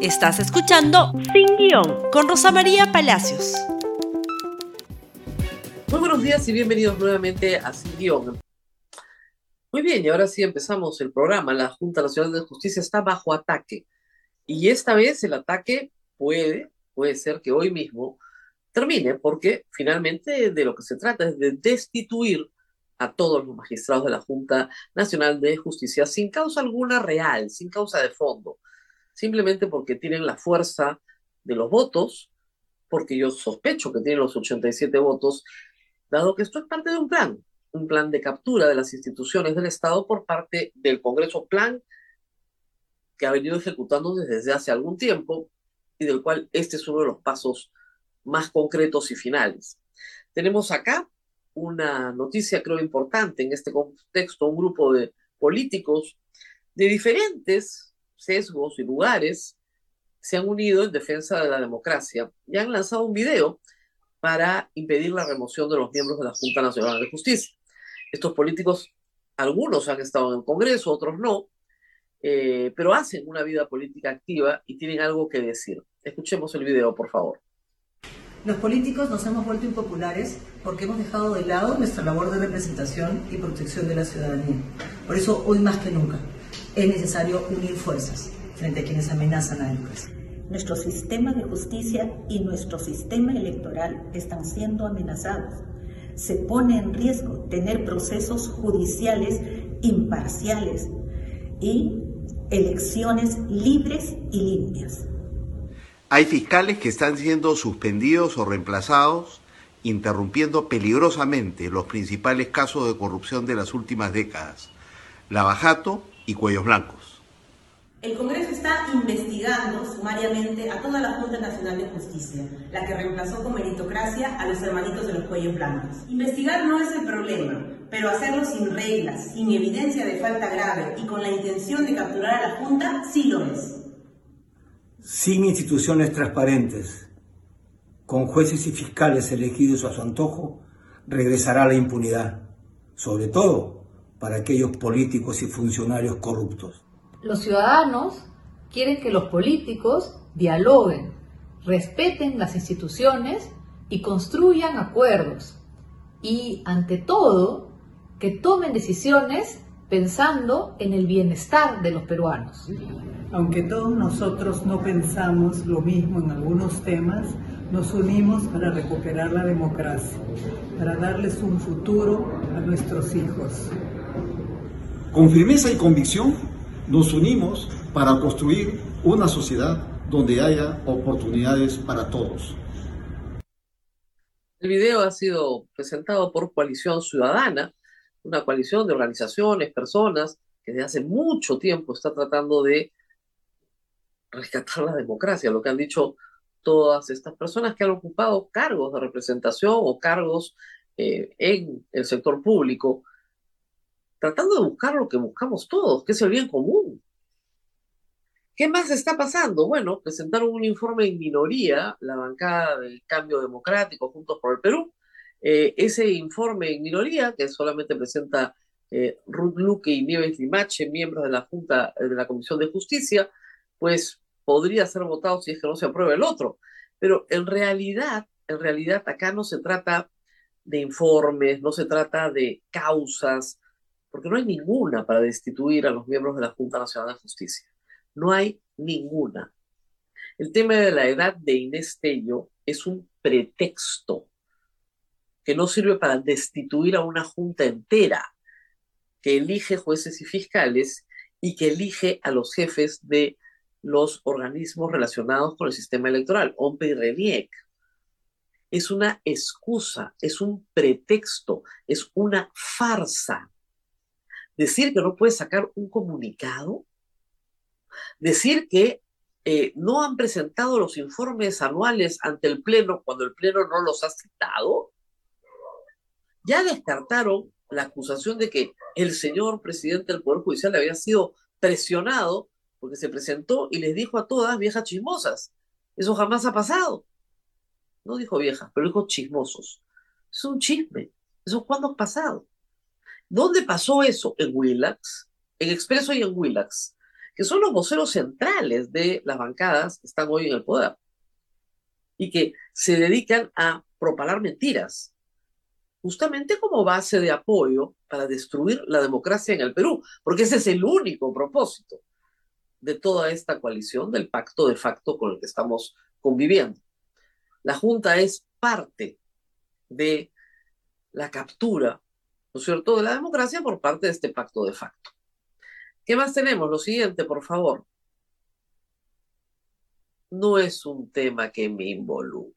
Estás escuchando Sin Guión con Rosa María Palacios. Muy buenos días y bienvenidos nuevamente a Sin Guión. Muy bien, y ahora sí empezamos el programa. La Junta Nacional de Justicia está bajo ataque. Y esta vez el ataque puede, puede ser que hoy mismo termine, porque finalmente de lo que se trata es de destituir a todos los magistrados de la Junta Nacional de Justicia sin causa alguna real, sin causa de fondo simplemente porque tienen la fuerza de los votos, porque yo sospecho que tienen los 87 votos, dado que esto es parte de un plan, un plan de captura de las instituciones del Estado por parte del Congreso, plan que ha venido ejecutando desde hace algún tiempo y del cual este es uno de los pasos más concretos y finales. Tenemos acá una noticia creo importante en este contexto, un grupo de políticos de diferentes sesgos y lugares se han unido en defensa de la democracia y han lanzado un video para impedir la remoción de los miembros de la Junta Nacional de Justicia. Estos políticos, algunos han estado en el Congreso, otros no, eh, pero hacen una vida política activa y tienen algo que decir. Escuchemos el video, por favor. Los políticos nos hemos vuelto impopulares porque hemos dejado de lado nuestra labor de representación y protección de la ciudadanía. Por eso, hoy más que nunca, es necesario unir fuerzas frente a quienes amenazan a la democracia. Nuestro sistema de justicia y nuestro sistema electoral están siendo amenazados. Se pone en riesgo tener procesos judiciales imparciales y elecciones libres y limpias. Hay fiscales que están siendo suspendidos o reemplazados, interrumpiendo peligrosamente los principales casos de corrupción de las últimas décadas. Lavajato y cuellos blancos. El Congreso está investigando sumariamente a toda la Junta Nacional de Justicia, la que reemplazó con meritocracia a los hermanitos de los cuellos blancos. Investigar no es el problema, pero hacerlo sin reglas, sin evidencia de falta grave y con la intención de capturar a la Junta sí lo es. Sin instituciones transparentes, con jueces y fiscales elegidos a su antojo, regresará la impunidad, sobre todo para aquellos políticos y funcionarios corruptos. Los ciudadanos quieren que los políticos dialoguen, respeten las instituciones y construyan acuerdos. Y ante todo, que tomen decisiones pensando en el bienestar de los peruanos. Aunque todos nosotros no pensamos lo mismo en algunos temas, nos unimos para recuperar la democracia, para darles un futuro a nuestros hijos. Con firmeza y convicción nos unimos para construir una sociedad donde haya oportunidades para todos. El video ha sido presentado por Coalición Ciudadana, una coalición de organizaciones, personas que desde hace mucho tiempo está tratando de rescatar la democracia, lo que han dicho todas estas personas que han ocupado cargos de representación o cargos eh, en el sector público tratando de buscar lo que buscamos todos, que es el bien común. ¿Qué más está pasando? Bueno, presentaron un informe en minoría, la bancada del Cambio Democrático, Juntos por el Perú. Eh, ese informe en minoría, que solamente presenta eh, Ruth Luque y Nieves Limache, miembros de la Junta de la Comisión de Justicia, pues podría ser votado si es que no se aprueba el otro. Pero en realidad, en realidad acá no se trata de informes, no se trata de causas, porque no hay ninguna para destituir a los miembros de la Junta Nacional de Justicia. No hay ninguna. El tema de la edad de Inés Tello es un pretexto que no sirve para destituir a una junta entera que elige jueces y fiscales y que elige a los jefes de los organismos relacionados con el sistema electoral, OMPE y RENIEC. Es una excusa, es un pretexto, es una farsa decir que no puede sacar un comunicado, decir que eh, no han presentado los informes anuales ante el Pleno cuando el Pleno no los ha citado, ya descartaron la acusación de que el señor presidente del Poder Judicial había sido presionado porque se presentó y les dijo a todas viejas chismosas. Eso jamás ha pasado. No dijo viejas, pero dijo chismosos. Es un chisme. ¿Eso cuándo ha pasado? ¿Dónde pasó eso? En Willax, en Expreso y en Willax. que son los voceros centrales de las bancadas que están hoy en el poder y que se dedican a propalar mentiras, justamente como base de apoyo para destruir la democracia en el Perú, porque ese es el único propósito de toda esta coalición, del pacto de facto con el que estamos conviviendo. La Junta es parte de la captura, ¿no cierto?, de la democracia por parte de este pacto de facto. ¿Qué más tenemos? Lo siguiente, por favor. No es un tema que me involucre.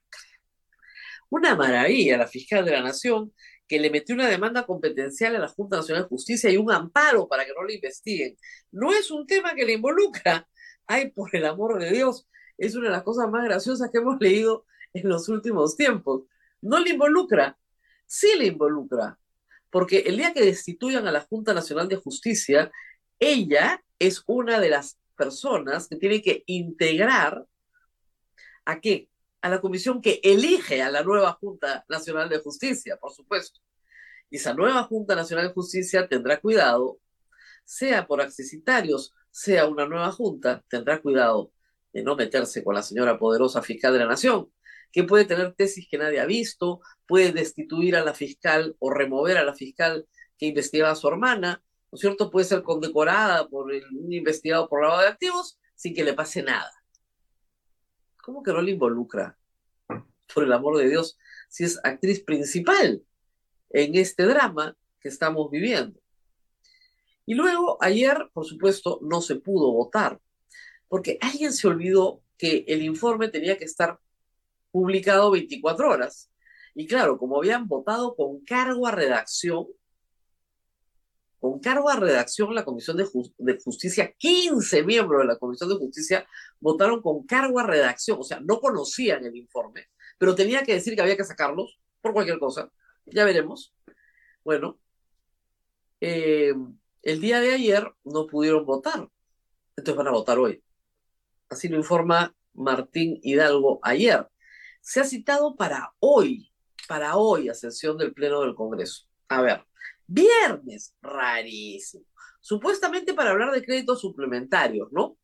Una maravilla, la fiscal de la Nación, que le metió una demanda competencial a la Junta Nacional de Justicia y un amparo para que no le investiguen. No es un tema que le involucra. Ay, por el amor de Dios, es una de las cosas más graciosas que hemos leído en los últimos tiempos. No le involucra, sí le involucra, porque el día que destituyan a la Junta Nacional de Justicia, ella es una de las personas que tiene que integrar a qué? A la comisión que elige a la nueva Junta Nacional de Justicia, por supuesto. Y esa nueva Junta Nacional de Justicia tendrá cuidado, sea por accesitarios, sea una nueva Junta, tendrá cuidado de no meterse con la señora poderosa fiscal de la Nación, que puede tener tesis que nadie ha visto, puede destituir a la fiscal o remover a la fiscal que investigaba a su hermana, ¿no es cierto? Puede ser condecorada por un investigado por lavado de activos sin que le pase nada. ¿Cómo que no le involucra? Por el amor de Dios, si es actriz principal en este drama que estamos viviendo. Y luego, ayer, por supuesto, no se pudo votar, porque alguien se olvidó que el informe tenía que estar publicado 24 horas. Y claro, como habían votado con cargo a redacción, con cargo a redacción la Comisión de, Justicia, 15 miembros de la Comisión de Justicia votaron con cargo a redacción, o sea, no conocían el informe, pero tenía que decir que había que sacarlos por cualquier cosa. Ya veremos. Bueno, eh, el día de ayer no pudieron votar, entonces van a votar hoy. Así lo informa Martín Hidalgo ayer. Se ha citado para hoy, para hoy, a sesión del Pleno del Congreso. A ver, Viernes, rarísimo. Supuestamente para hablar de créditos suplementarios, ¿no?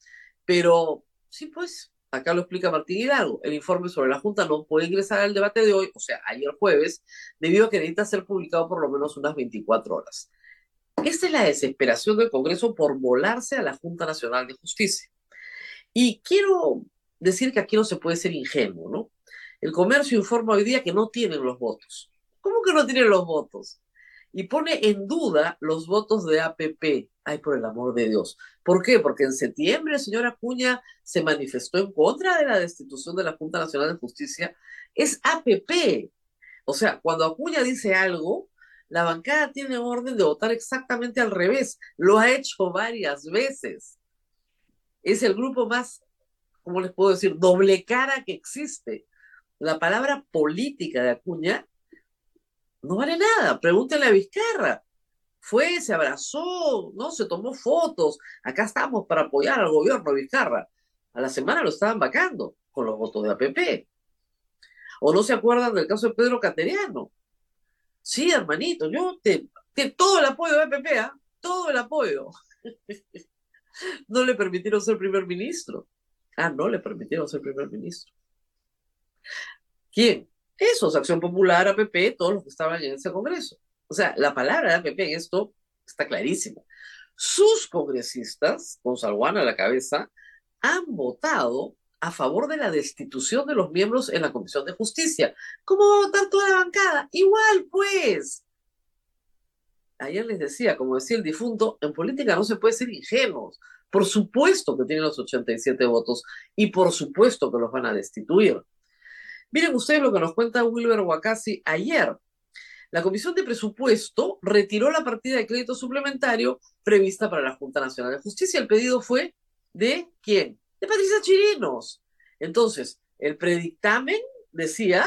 Pero sí, pues, acá lo explica Martín Hidalgo. El informe sobre la Junta no puede ingresar al debate de hoy, o sea, ayer jueves, debido a que necesita ser publicado por lo menos unas 24 horas. Esta es la desesperación del Congreso por volarse a la Junta Nacional de Justicia. Y quiero decir que aquí no se puede ser ingenuo, ¿no? El comercio informa hoy día que no tienen los votos. ¿Cómo que no tienen los votos? y pone en duda los votos de APP. Ay, por el amor de Dios. ¿Por qué? Porque en septiembre el señor Acuña se manifestó en contra de la destitución de la Junta Nacional de Justicia. Es APP. O sea, cuando Acuña dice algo, la bancada tiene orden de votar exactamente al revés. Lo ha hecho varias veces. Es el grupo más, ¿cómo les puedo decir?, doble cara que existe. La palabra política de Acuña no vale nada. Pregúntele a Vizcarra. Fue, se abrazó, ¿no? Se tomó fotos. Acá estamos para apoyar al gobierno de Vizcarra. A la semana lo estaban vacando con los votos de APP. ¿O no se acuerdan del caso de Pedro Cateriano? Sí, hermanito, yo te, te todo el apoyo de APP, ¿ah? todo el apoyo. no le permitieron ser primer ministro. Ah, no le permitieron ser primer ministro. ¿Quién? Esos, Acción Popular, APP, todos los que estaban en ese Congreso. O sea, la palabra de APP en esto está clarísima. Sus congresistas, con Salguana a la cabeza, han votado a favor de la destitución de los miembros en la Comisión de Justicia. ¿Cómo va a votar toda la bancada? Igual, pues. Ayer les decía, como decía el difunto, en política no se puede ser ingenuos. Por supuesto que tienen los 87 votos y por supuesto que los van a destituir. Miren ustedes lo que nos cuenta Wilber Wakasi ayer. La Comisión de Presupuesto retiró la partida de crédito suplementario prevista para la Junta Nacional de Justicia. El pedido fue de quién? De Patricia Chirinos. Entonces, el predictamen decía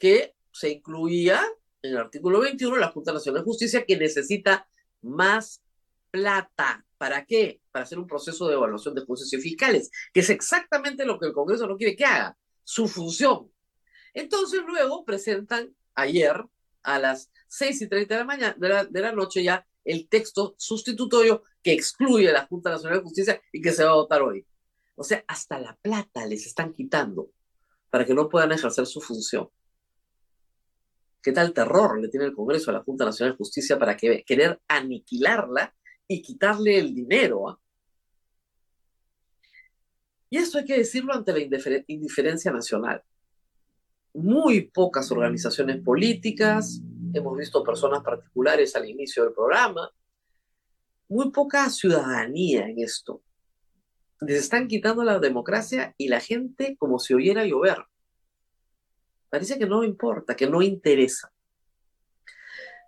que se incluía en el artículo 21 la Junta Nacional de Justicia que necesita más plata. ¿Para qué? Para hacer un proceso de evaluación de juicios fiscales, que es exactamente lo que el Congreso no quiere que haga, su función. Entonces luego presentan ayer a las 6 y 30 de la, mañana, de la, noche ya el texto sustitutorio que excluye a la Junta Nacional de Justicia y que se va a votar hoy. O sea, hasta la plata les están quitando para que no puedan ejercer su función. ¿Qué tal terror le tiene el Congreso a la Junta Nacional de Justicia para que, querer aniquilarla y quitarle el dinero? ¿ah? Y esto hay que decirlo ante la indiferencia nacional. Muy pocas organizaciones políticas, hemos visto personas particulares al inicio del programa, muy poca ciudadanía en esto. Les están quitando la democracia y la gente como si oyera llover. Parece que no importa, que no interesa.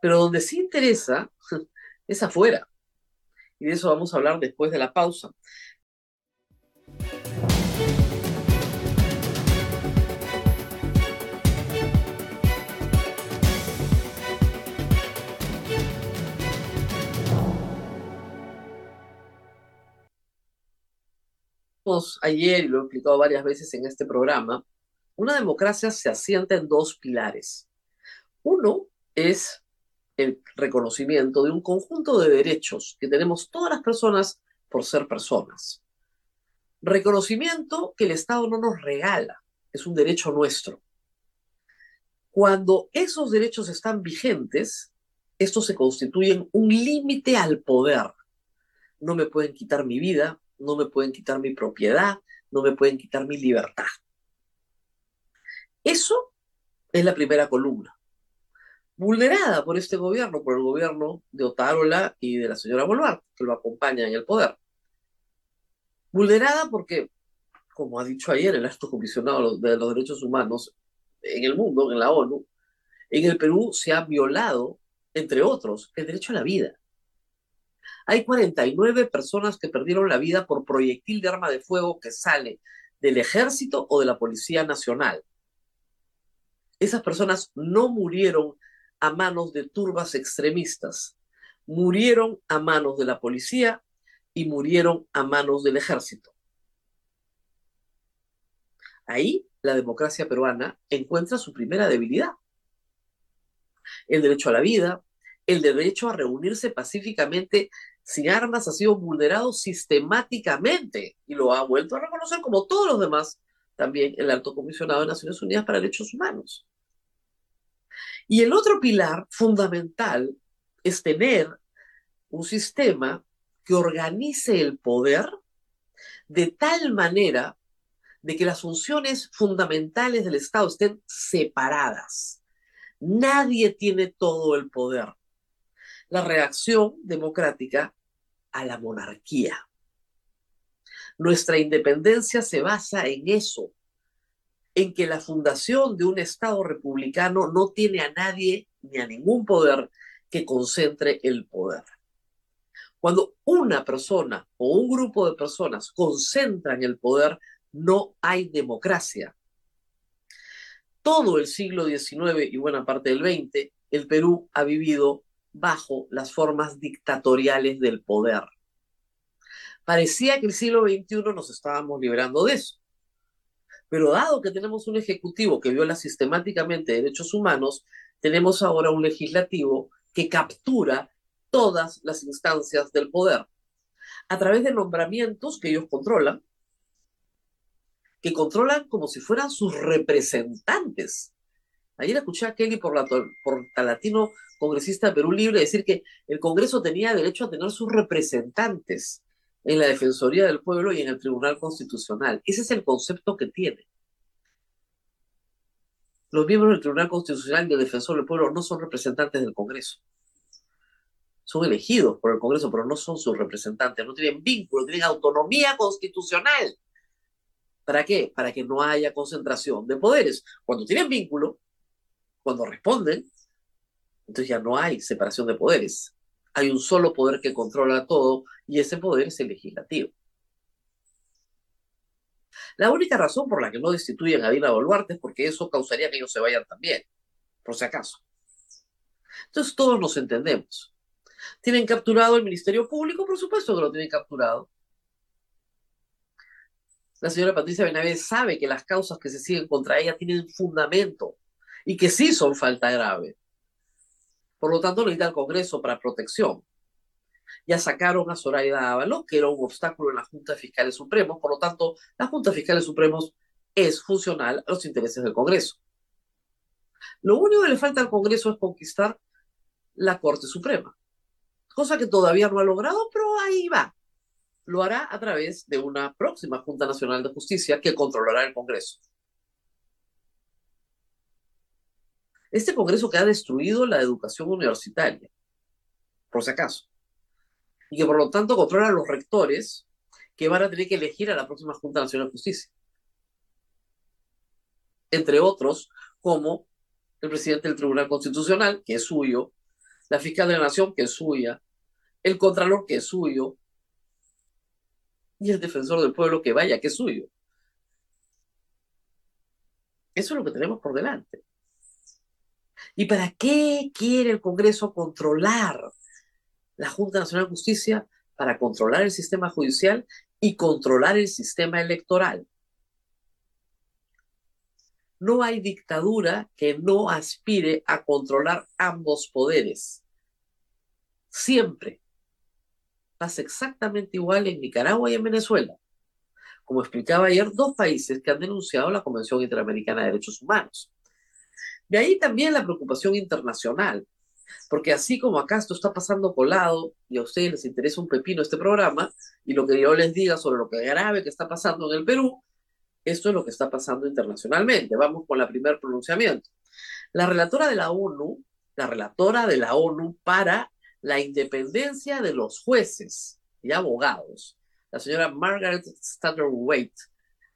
Pero donde sí interesa es afuera. Y de eso vamos a hablar después de la pausa. Ayer y lo he explicado varias veces en este programa, una democracia se asienta en dos pilares. Uno es el reconocimiento de un conjunto de derechos que tenemos todas las personas por ser personas. Reconocimiento que el Estado no nos regala, es un derecho nuestro. Cuando esos derechos están vigentes, estos se constituyen un límite al poder. No me pueden quitar mi vida, no me pueden quitar mi propiedad, no me pueden quitar mi libertad. Eso es la primera columna, vulnerada por este gobierno, por el gobierno de Otárola y de la señora Boluarte, que lo acompaña en el poder. Vulnerada porque, como ha dicho ayer el alto comisionado de los derechos humanos en el mundo, en la ONU, en el Perú se ha violado, entre otros, el derecho a la vida. Hay 49 personas que perdieron la vida por proyectil de arma de fuego que sale del ejército o de la Policía Nacional. Esas personas no murieron a manos de turbas extremistas, murieron a manos de la policía y murieron a manos del ejército. Ahí la democracia peruana encuentra su primera debilidad. El derecho a la vida, el derecho a reunirse pacíficamente sin armas ha sido vulnerado sistemáticamente y lo ha vuelto a reconocer como todos los demás, también el alto comisionado de Naciones Unidas para Derechos Humanos. Y el otro pilar fundamental es tener un sistema que organice el poder de tal manera de que las funciones fundamentales del Estado estén separadas. Nadie tiene todo el poder. La reacción democrática a la monarquía. Nuestra independencia se basa en eso, en que la fundación de un Estado republicano no tiene a nadie ni a ningún poder que concentre el poder. Cuando una persona o un grupo de personas concentran el poder, no hay democracia. Todo el siglo XIX y buena parte del XX, el Perú ha vivido bajo las formas dictatoriales del poder. Parecía que el siglo XXI nos estábamos liberando de eso. Pero dado que tenemos un ejecutivo que viola sistemáticamente derechos humanos, tenemos ahora un legislativo que captura todas las instancias del poder a través de nombramientos que ellos controlan, que controlan como si fueran sus representantes. Ayer escuché a Kelly por, la, congresista de Perú Libre decir que el Congreso tenía derecho a tener sus representantes en la Defensoría del Pueblo y en el Tribunal Constitucional. Ese es el concepto que tiene. Los miembros del Tribunal Constitucional y del Defensor del Pueblo no son representantes del Congreso. Son elegidos por el Congreso, pero no son sus representantes. No tienen vínculo, tienen autonomía constitucional. ¿Para qué? Para que no haya concentración de poderes. Cuando tienen vínculo, cuando responden, entonces ya no hay separación de poderes. Hay un solo poder que controla todo y ese poder es el legislativo. La única razón por la que no destituyen a Dina Boluarte es porque eso causaría que ellos se vayan también, por si acaso. Entonces todos nos entendemos. ¿Tienen capturado el Ministerio Público? Por supuesto que lo tienen capturado. La señora Patricia Benavides sabe que las causas que se siguen contra ella tienen fundamento y que sí son falta grave. Por lo tanto, necesita el Congreso para protección. Ya sacaron a Zoraida Ábalos, que era un obstáculo en la Junta de Fiscales Supremos, por lo tanto, la Junta de Fiscales Supremos es funcional a los intereses del Congreso. Lo único que le falta al Congreso es conquistar la Corte Suprema, cosa que todavía no ha logrado, pero ahí va. Lo hará a través de una próxima Junta Nacional de Justicia que controlará el Congreso. Este Congreso que ha destruido la educación universitaria, por si acaso, y que por lo tanto controla a los rectores que van a tener que elegir a la próxima Junta Nacional de Justicia. Entre otros, como el presidente del Tribunal Constitucional, que es suyo, la fiscal de la Nación, que es suya, el Contralor, que es suyo, y el defensor del pueblo, que vaya, que es suyo. Eso es lo que tenemos por delante. ¿Y para qué quiere el Congreso controlar la Junta Nacional de Justicia? Para controlar el sistema judicial y controlar el sistema electoral. No hay dictadura que no aspire a controlar ambos poderes. Siempre. Pasa exactamente igual en Nicaragua y en Venezuela. Como explicaba ayer, dos países que han denunciado la Convención Interamericana de Derechos Humanos. De ahí también la preocupación internacional, porque así como acá esto está pasando colado y a ustedes les interesa un pepino este programa y lo que yo les diga sobre lo que grave que está pasando en el Perú, esto es lo que está pasando internacionalmente. Vamos con el primer pronunciamiento. La relatora de la ONU, la relatora de la ONU para la independencia de los jueces y abogados, la señora Margaret Waite,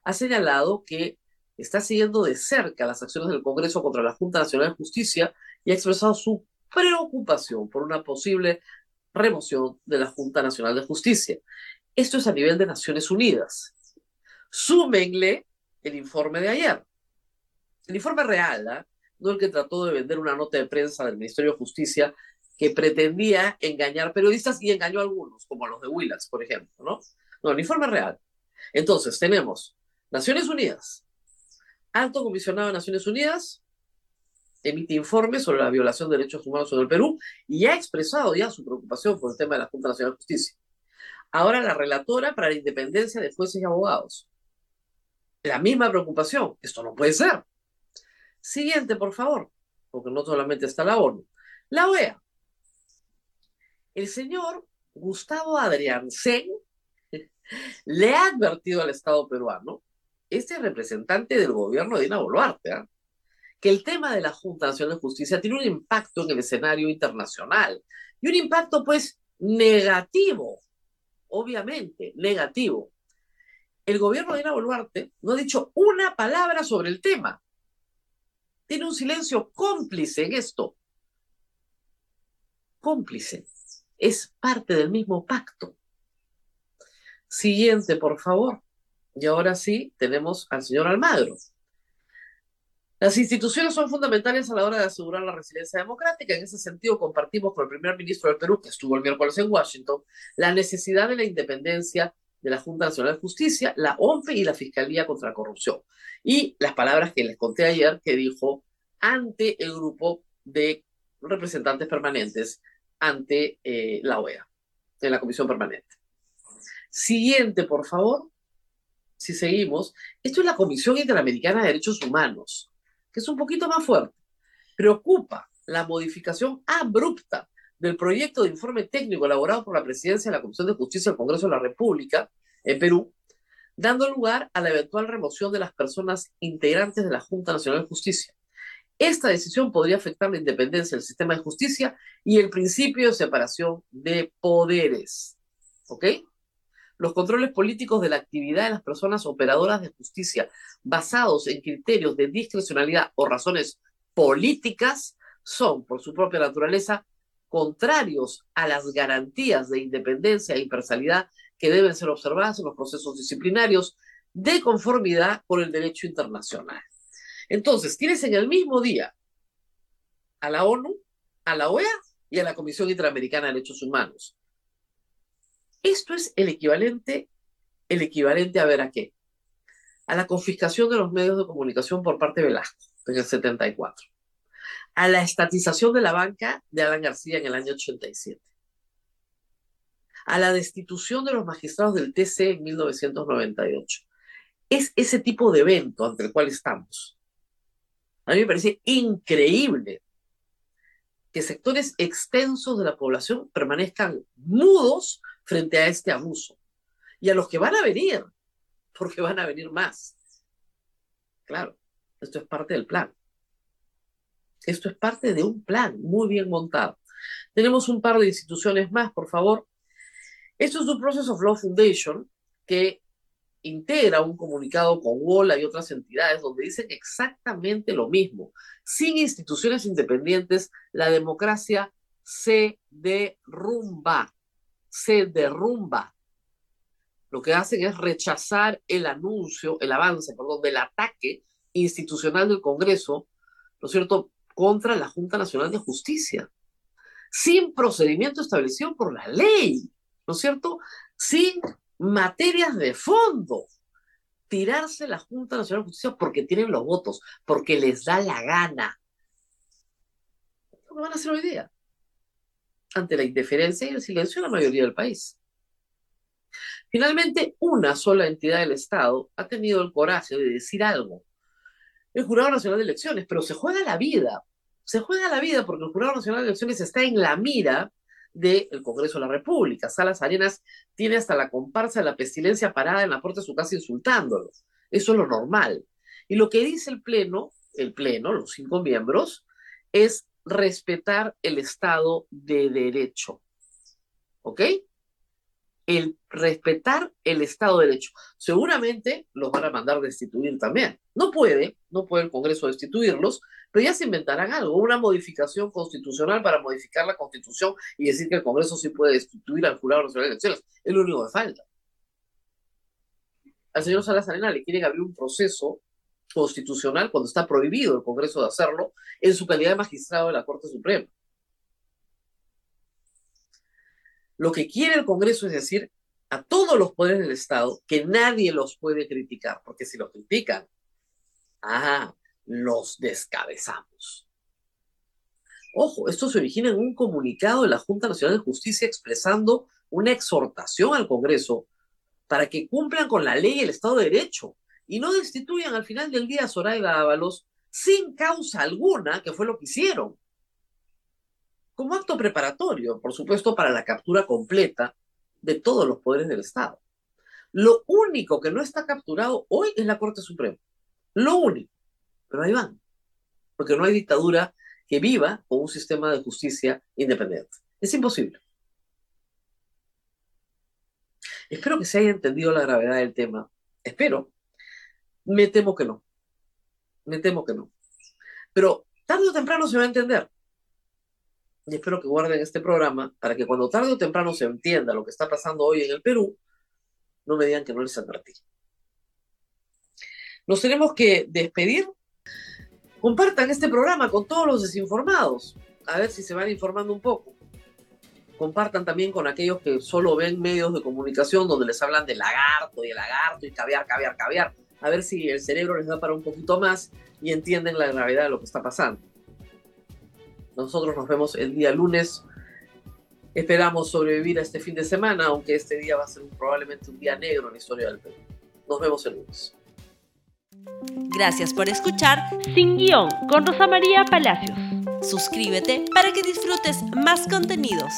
ha señalado que está siguiendo de cerca las acciones del Congreso contra la Junta Nacional de Justicia y ha expresado su preocupación por una posible remoción de la Junta Nacional de Justicia. Esto es a nivel de Naciones Unidas. Súmenle el informe de ayer. El informe real, ¿ah? no el que trató de vender una nota de prensa del Ministerio de Justicia que pretendía engañar periodistas y engañó a algunos, como a los de Willax, por ejemplo, ¿no? No, el informe real. Entonces, tenemos Naciones Unidas, Alto Comisionado de Naciones Unidas, emite informe sobre la violación de derechos humanos en el Perú y ha expresado ya su preocupación por el tema de la Junta Nacional de Justicia. Ahora la relatora para la independencia de jueces y abogados. La misma preocupación. Esto no puede ser. Siguiente, por favor, porque no solamente está la ONU. La OEA. El señor Gustavo Adrián le ha advertido al Estado peruano, este representante del gobierno de Dina Boluarte, ¿ah? que el tema de la Junta Nacional de Justicia tiene un impacto en el escenario internacional y un impacto pues negativo, obviamente negativo. El gobierno de Dina Boluarte no ha dicho una palabra sobre el tema. Tiene un silencio cómplice en esto. Cómplice es parte del mismo pacto. Siguiente, por favor. Y ahora sí, tenemos al señor Almagro. Las instituciones son fundamentales a la hora de asegurar la resiliencia democrática. En ese sentido, compartimos con el primer ministro del Perú, que estuvo el miércoles en Washington, la necesidad de la independencia de la Junta Nacional de Justicia, la OMPE y la Fiscalía contra la Corrupción. Y las palabras que les conté ayer que dijo ante el grupo de representantes permanentes ante eh, la OEA, en la Comisión Permanente. Siguiente, por favor. Si seguimos, esto es la Comisión Interamericana de Derechos Humanos, que es un poquito más fuerte. Preocupa la modificación abrupta del proyecto de informe técnico elaborado por la presidencia de la Comisión de Justicia del Congreso de la República en Perú, dando lugar a la eventual remoción de las personas integrantes de la Junta Nacional de Justicia. Esta decisión podría afectar la independencia del sistema de justicia y el principio de separación de poderes. ¿Ok? Los controles políticos de la actividad de las personas operadoras de justicia basados en criterios de discrecionalidad o razones políticas son, por su propia naturaleza, contrarios a las garantías de independencia e imparcialidad que deben ser observadas en los procesos disciplinarios de conformidad con el derecho internacional. Entonces, tienes en el mismo día a la ONU, a la OEA y a la Comisión Interamericana de Derechos Humanos. Esto es el equivalente, el equivalente a ver a qué? A la confiscación de los medios de comunicación por parte de Velasco en el 74. A la estatización de la banca de Alan García en el año 87. a la destitución de los magistrados del TC en 1998. Es ese tipo de evento ante el cual estamos. A mí me parece increíble que sectores extensos de la población permanezcan mudos frente a este abuso. Y a los que van a venir, porque van a venir más. Claro, esto es parte del plan. Esto es parte de un plan muy bien montado. Tenemos un par de instituciones más, por favor. Esto es un Process of Law Foundation que integra un comunicado con WOLA y otras entidades donde dicen exactamente lo mismo. Sin instituciones independientes, la democracia se derrumba, se derrumba. Lo que hacen es rechazar el anuncio, el avance, perdón, del ataque institucional del Congreso, ¿no es cierto?, contra la Junta Nacional de Justicia, sin procedimiento establecido por la ley, ¿no es cierto?, sin materias de fondo. Tirarse la Junta Nacional de Justicia porque tienen los votos, porque les da la gana. ¿Qué van a hacer hoy día? Ante la indiferencia y el silencio de la mayoría del país. Finalmente, una sola entidad del Estado ha tenido el coraje de decir algo. El Jurado Nacional de Elecciones, pero se juega la vida. Se juega la vida porque el Jurado Nacional de Elecciones está en la mira del Congreso de la República. Salas Arenas tiene hasta la comparsa de la pestilencia parada en la puerta de su casa insultándolo. Eso es lo normal. Y lo que dice el Pleno, el Pleno, los cinco miembros, es respetar el Estado de Derecho. ¿Ok? El respetar el Estado de Derecho. Seguramente los van a mandar destituir también. No puede, no puede el Congreso destituirlos, pero ya se inventarán algo, una modificación constitucional para modificar la constitución y decir que el Congreso sí puede destituir al Jurado Nacional de Elecciones. Es lo único que falta. Al señor Salas Arena le quieren abrir un proceso constitucional cuando está prohibido el Congreso de hacerlo en su calidad de magistrado de la Corte Suprema. Lo que quiere el Congreso es decir a todos los poderes del Estado que nadie los puede criticar, porque si los critican, los descabezamos. Ojo, esto se origina en un comunicado de la Junta Nacional de Justicia expresando una exhortación al Congreso para que cumplan con la ley y el Estado de Derecho y no destituyan al final del día a Zoraida Ábalos sin causa alguna, que fue lo que hicieron. Como acto preparatorio, por supuesto, para la captura completa de todos los poderes del Estado. Lo único que no está capturado hoy es la Corte Suprema. Lo único pero ahí van, porque no hay dictadura que viva con un sistema de justicia independiente. Es imposible. Espero que se haya entendido la gravedad del tema. Espero. Me temo que no. Me temo que no. Pero tarde o temprano se va a entender. Y espero que guarden este programa para que cuando tarde o temprano se entienda lo que está pasando hoy en el Perú, no me digan que no les advertí. Nos tenemos que despedir Compartan este programa con todos los desinformados, a ver si se van informando un poco. Compartan también con aquellos que solo ven medios de comunicación donde les hablan de lagarto y el lagarto y caviar, caviar, caviar. A ver si el cerebro les da para un poquito más y entienden la gravedad de lo que está pasando. Nosotros nos vemos el día lunes. Esperamos sobrevivir a este fin de semana, aunque este día va a ser probablemente un día negro en la historia del Perú. Nos vemos el lunes. Gracias por escuchar Sin Guión con Rosa María Palacios. Suscríbete para que disfrutes más contenidos.